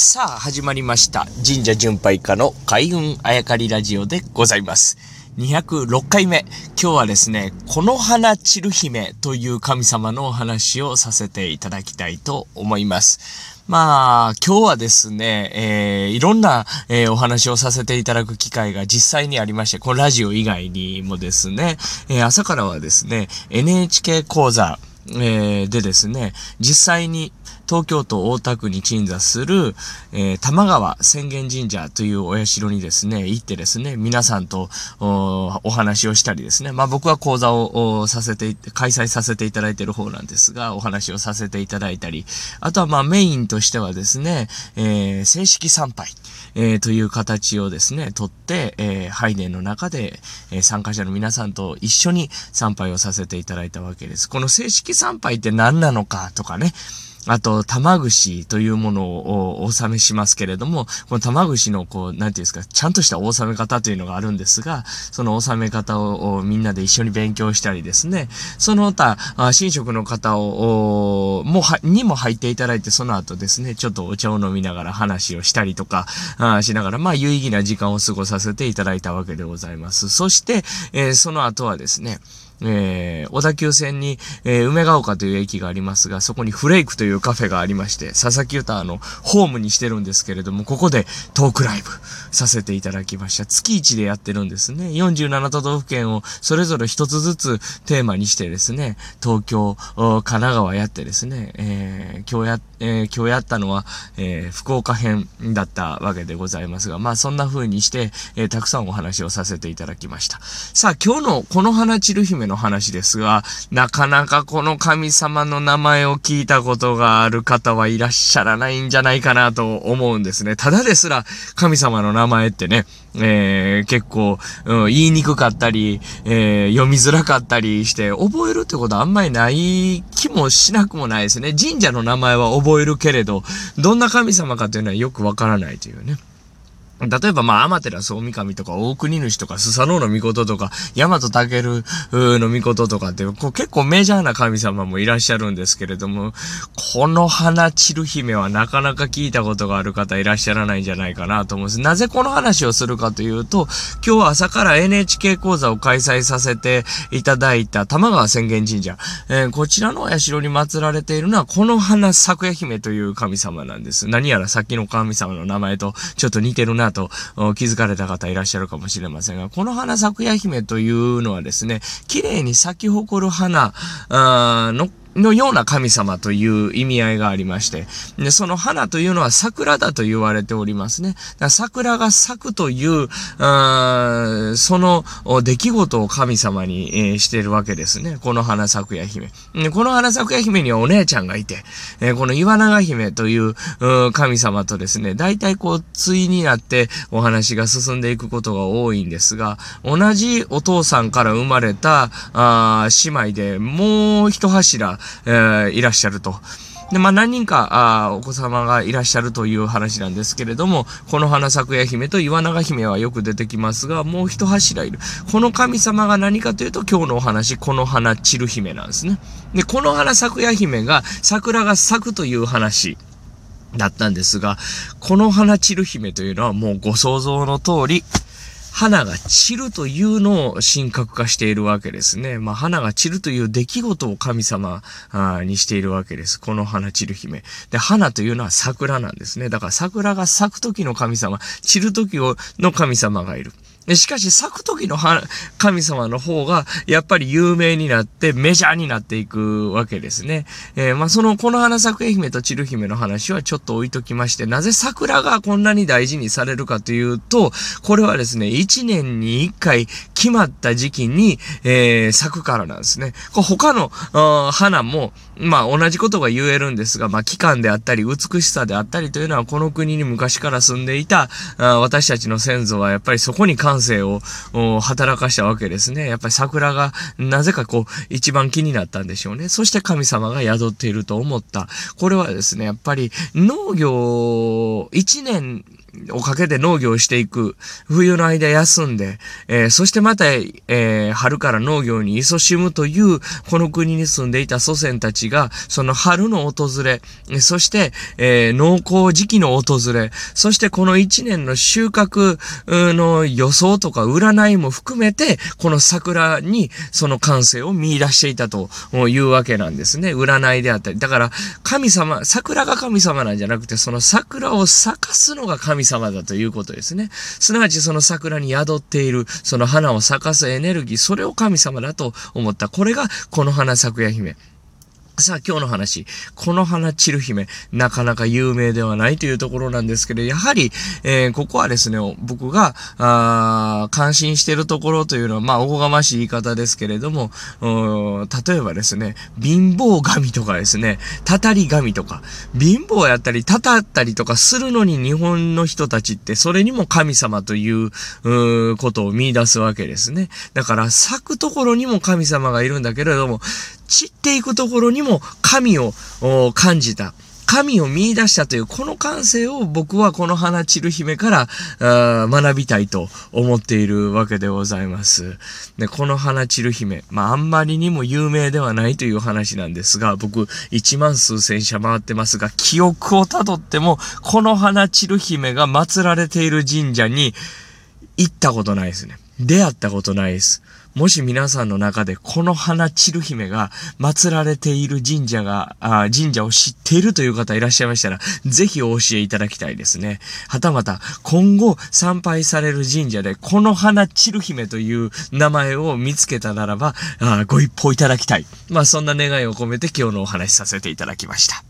さあ、始まりました。神社巡拝家の開運あやかりラジオでございます。206回目。今日はですね、この花散る姫という神様のお話をさせていただきたいと思います。まあ、今日はですね、えー、いろんな、えー、お話をさせていただく機会が実際にありまして、このラジオ以外にもですね、えー、朝からはですね、NHK 講座、えー、でですね、実際に東京都大田区に鎮座する、えー、玉川浅間神社というお社にですね、行ってですね、皆さんとお話をしたりですね、まあ僕は講座をさせて、開催させていただいている方なんですが、お話をさせていただいたり、あとはまあメインとしてはですね、えー、正式参拝、えー、という形をですね、とって、えー、拝殿の中で、え、参加者の皆さんと一緒に参拝をさせていただいたわけです。この正式参拝って何なのかとかね、あと、玉串というものをお納めしますけれども、この玉串のこう、なんていうんですか、ちゃんとしたお納め方というのがあるんですが、そのお納め方をみんなで一緒に勉強したりですね、その他、神職の方を、もは、にも入っていただいて、その後ですね、ちょっとお茶を飲みながら話をしたりとか、あしながら、まあ、有意義な時間を過ごさせていただいたわけでございます。そして、えー、その後はですね、えー、小田急線に、えー、梅ヶ丘という駅がありますが、そこにフレイクというカフェがありまして、佐々木歌のホームにしてるんですけれども、ここでトークライブさせていただきました。月1でやってるんですね。47都道府県をそれぞれ一つずつテーマにしてですね、東京、神奈川やってですね、えー、今日や、えー、今日やったのは、えー、福岡編だったわけでございますが、まあそんな風にして、えー、たくさんお話をさせていただきました。さあ、今日のこの花散る姫の話ですが、なかなかこの神様の名前を聞いたことがある方はいらっしゃらないんじゃないかなと思うんですね。ただですら、神様の名前ってね、えー、結構、うん、言いにくかったり、えー、読みづらかったりして、覚えるってことはあんまりない気もしなくもないですね。神社の名前は覚えるけれど、どんな神様かというのはよくわからないというね。例えば、まあ、アマテラス大神とか、大国主とか、スサノオノミコトとか、ヤマトタケルのミコトとかって、こう結構メジャーな神様もいらっしゃるんですけれども、この花散る姫はなかなか聞いたことがある方いらっしゃらないんじゃないかなと思うんです。なぜこの話をするかというと、今日は朝から NHK 講座を開催させていただいた玉川浅間神社、えー、こちらの社に祀られているのは、この花咲夜姫という神様なんです。何やらさっきの神様の名前とちょっと似てるなと気づかれた方いらっしゃるかもしれませんが、この花咲夜姫というのはですね、綺麗に咲き誇る花ののような神様という意味合いがありまして、で、その花というのは桜だと言われておりますね。桜が咲くという、あその出来事を神様に、えー、しているわけですね。この花咲夜姫。この花咲夜姫にはお姉ちゃんがいて、えー、この岩長姫という神様とですね、大体こう、対になってお話が進んでいくことが多いんですが、同じお父さんから生まれたあ姉妹でもう一柱、えー、いらっしゃると。で、まあ何人か、あお子様がいらっしゃるという話なんですけれども、この花咲夜姫と岩長姫はよく出てきますが、もう一柱いる。この神様が何かというと、今日のお話、この花散る姫なんですね。で、この花咲夜姫が、桜が咲くという話。だったんですが、この花散る姫というのはもうご想像の通り、花が散るというのを神格化しているわけですね。まあ、花が散るという出来事を神様にしているわけです。この花散る姫。で、花というのは桜なんですね。だから桜が咲く時の神様、散る時の神様がいる。しかし咲く時の神様の方がやっぱり有名になってメジャーになっていくわけですね。えー、まあそのこの花咲く愛媛と散る姫の話はちょっと置いときまして、なぜ桜がこんなに大事にされるかというと、これはですね、1年に1回決まった時期に、えー、咲くからなんですね。こ他の花も、まあ同じことが言えるんですが、まあ期間であったり美しさであったりというのはこの国に昔から住んでいた私たちの先祖はやっぱりそこに関感性を働かしたわけですね。やっぱり桜がなぜかこう一番気になったんでしょうね。そして神様が宿っていると思った。これはですね、やっぱり農業一年をかけて農業をしていく。冬の間休んで、えー、そしてまた、えー、春から農業に勤しむという、この国に住んでいた祖先たちが、その春の訪れ、そして、えー、農耕時期の訪れ、そしてこの一年の収穫の予想とか占いも含めて、この桜にその感性を見出していたというわけなんですね。占いであったり。だから、神様、桜が神様なんじゃなくて、その桜を咲かすのが神様様だということですね。すなわちその桜に宿っている、その花を咲かすエネルギー、それを神様だと思った。これが、この花咲くや姫。さあ今日の話。この花散る姫、なかなか有名ではないというところなんですけど、やはり、えー、ここはですね、僕が、あ関心してるところというのは、まあ、おこがましい言い方ですけれども、例えばですね、貧乏神とかですね、たたり神とか、貧乏やったり、たたったりとかするのに日本の人たちって、それにも神様という、うことを見出すわけですね。だから、咲くところにも神様がいるんだけれども、散っていくところにも神を感じた。神を見出したというこの感性を僕はこの花散る姫から学びたいと思っているわけでございます。で、この花散る姫、まああんまりにも有名ではないという話なんですが、僕1万数千社回ってますが、記憶をたどっても、この花散る姫が祀られている神社に行ったことないですね。出会ったことないです。もし皆さんの中でこの花散る姫が祀られている神社が、あ神社を知っているという方いらっしゃいましたら、ぜひお教えいただきたいですね。はたまた、今後参拝される神社でこの花散る姫という名前を見つけたならば、あご一報いただきたい。まあそんな願いを込めて今日のお話しさせていただきました。